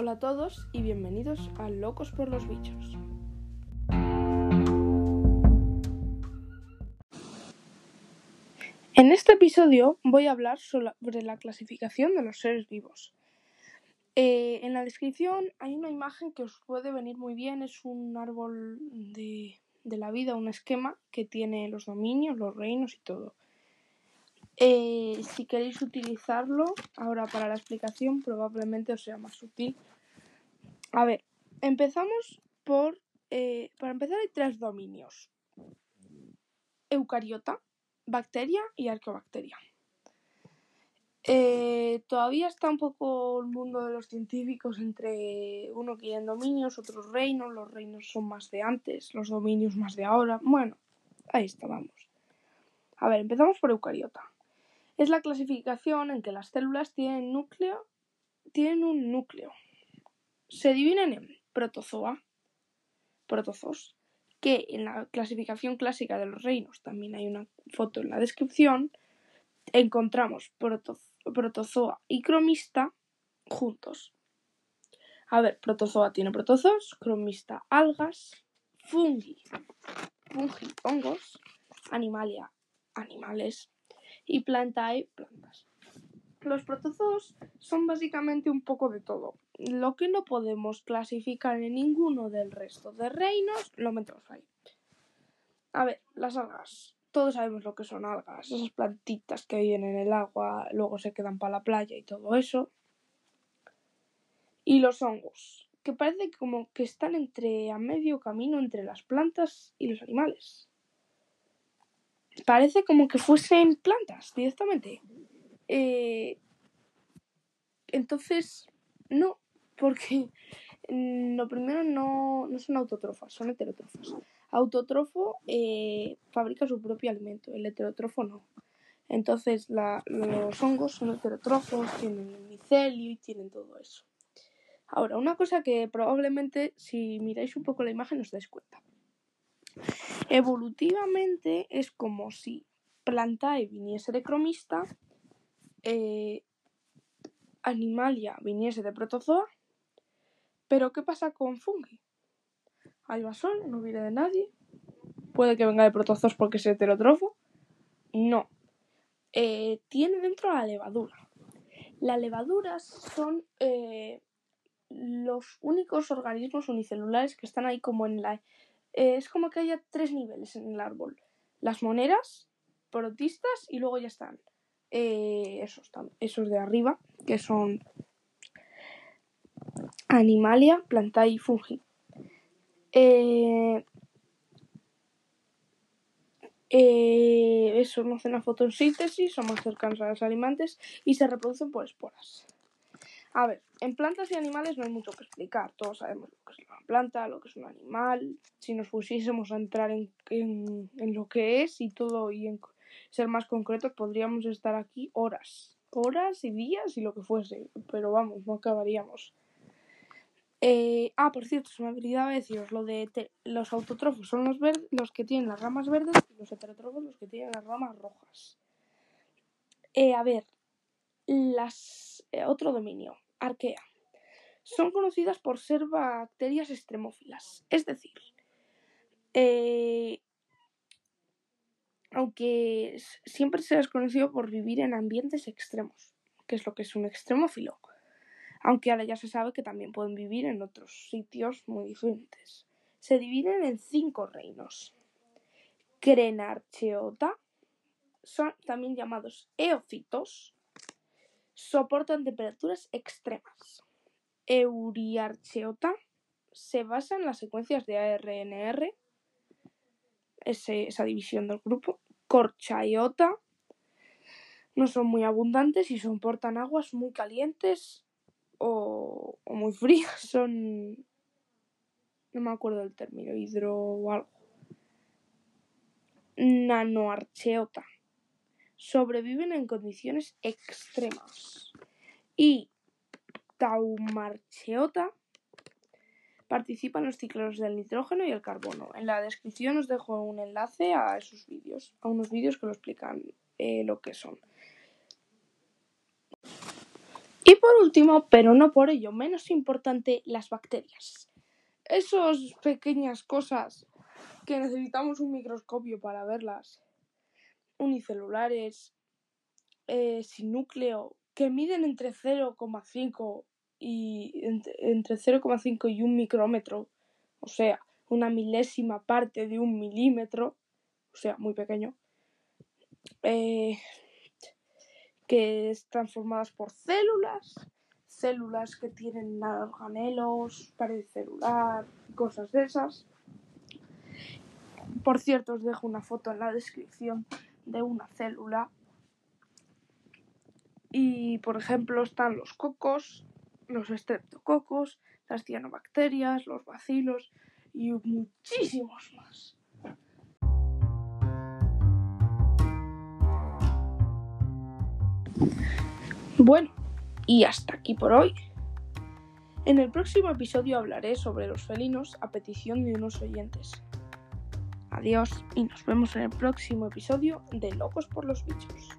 Hola a todos y bienvenidos a Locos por los Bichos. En este episodio voy a hablar sobre la clasificación de los seres vivos. Eh, en la descripción hay una imagen que os puede venir muy bien, es un árbol de, de la vida, un esquema que tiene los dominios, los reinos y todo. Eh, si queréis utilizarlo ahora para la explicación, probablemente os sea más útil. A ver, empezamos por. Eh, para empezar, hay tres dominios: eucariota, bacteria y arqueobacteria. Eh, todavía está un poco el mundo de los científicos entre uno quieren dominios, otros reinos, los reinos son más de antes, los dominios más de ahora. Bueno, ahí está, vamos. A ver, empezamos por eucariota es la clasificación en que las células tienen núcleo, tienen un núcleo. Se dividen en protozoa, protozoos, que en la clasificación clásica de los reinos, también hay una foto en la descripción, encontramos protozoa y cromista juntos. A ver, protozoa tiene protozoos, cromista algas, fungi, fungi hongos, animalia animales, y planta hay plantas. Los protozoos son básicamente un poco de todo. Lo que no podemos clasificar en ninguno del resto de reinos, lo metemos ahí. A ver, las algas. Todos sabemos lo que son algas, esas plantitas que viven en el agua, luego se quedan para la playa y todo eso. Y los hongos, que parece como que están entre a medio camino entre las plantas y los animales parece como que fuesen plantas directamente. Eh, entonces, no, porque mm, lo primero no, no son autotrofas, son heterotrofas. Autotrofo eh, fabrica su propio alimento, el heterotrofo no. Entonces los hongos son heterotrofos, tienen el micelio y tienen todo eso. Ahora, una cosa que probablemente si miráis un poco la imagen os dais cuenta. Evolutivamente es como si Plantae viniese de cromista, eh, Animalia viniese de protozoa, pero ¿qué pasa con fungi? Albasol no viene de nadie, puede que venga de protozoos porque es heterotrofo, no. Eh, tiene dentro la levadura. Las levaduras son eh, los únicos organismos unicelulares que están ahí como en la eh, es como que haya tres niveles en el árbol. Las moneras, protistas y luego ya están eh, esos, esos de arriba, que son Animalia, Planta y Fungi. Eh, eso no hacen la fotosíntesis, son más cercanos a los alimentos y se reproducen por esporas. A ver, en plantas y animales no hay mucho que explicar. Todos sabemos lo que es una planta, lo que es un animal. Si nos pusiésemos a entrar en, en, lo que es y todo y en ser más concretos, podríamos estar aquí horas. Horas y días y lo que fuese. Pero vamos, no acabaríamos. Eh, ah, por cierto, se me olvidaba deciros lo de los autotrofos son los, los que tienen las ramas verdes y los heterotrofos los que tienen las ramas rojas. Eh, a ver, las, eh, otro dominio, arquea. Son conocidas por ser bacterias extremófilas, es decir, eh, aunque siempre se les conocido por vivir en ambientes extremos, que es lo que es un extremófilo, aunque ahora ya se sabe que también pueden vivir en otros sitios muy diferentes. Se dividen en cinco reinos. Crenarcheota, son también llamados eocitos, soportan temperaturas extremas. Euriarcheota se basa en las secuencias de ARNR, esa división del grupo. Corchaiota no son muy abundantes y soportan aguas muy calientes o, o muy frías. Son. No me acuerdo del término, hidro o algo. Nanoarcheota sobreviven en condiciones extremas. Y Taumarcheota participa en los ciclos del nitrógeno y el carbono. En la descripción os dejo un enlace a esos vídeos, a unos vídeos que lo explican eh, lo que son. Y por último, pero no por ello menos importante, las bacterias. Esas pequeñas cosas que necesitamos un microscopio para verlas, unicelulares, eh, sin núcleo, que miden entre 0,5 y entre 0,5 y un micrómetro, o sea, una milésima parte de un milímetro, o sea, muy pequeño, eh, que están formadas por células, células que tienen organelos, pared celular, cosas de esas. Por cierto, os dejo una foto en la descripción de una célula. Y, por ejemplo, están los cocos, los estreptococos, las cianobacterias, los bacilos y muchísimos más. Bueno, y hasta aquí por hoy. En el próximo episodio hablaré sobre los felinos a petición de unos oyentes. Adiós y nos vemos en el próximo episodio de Locos por los Bichos.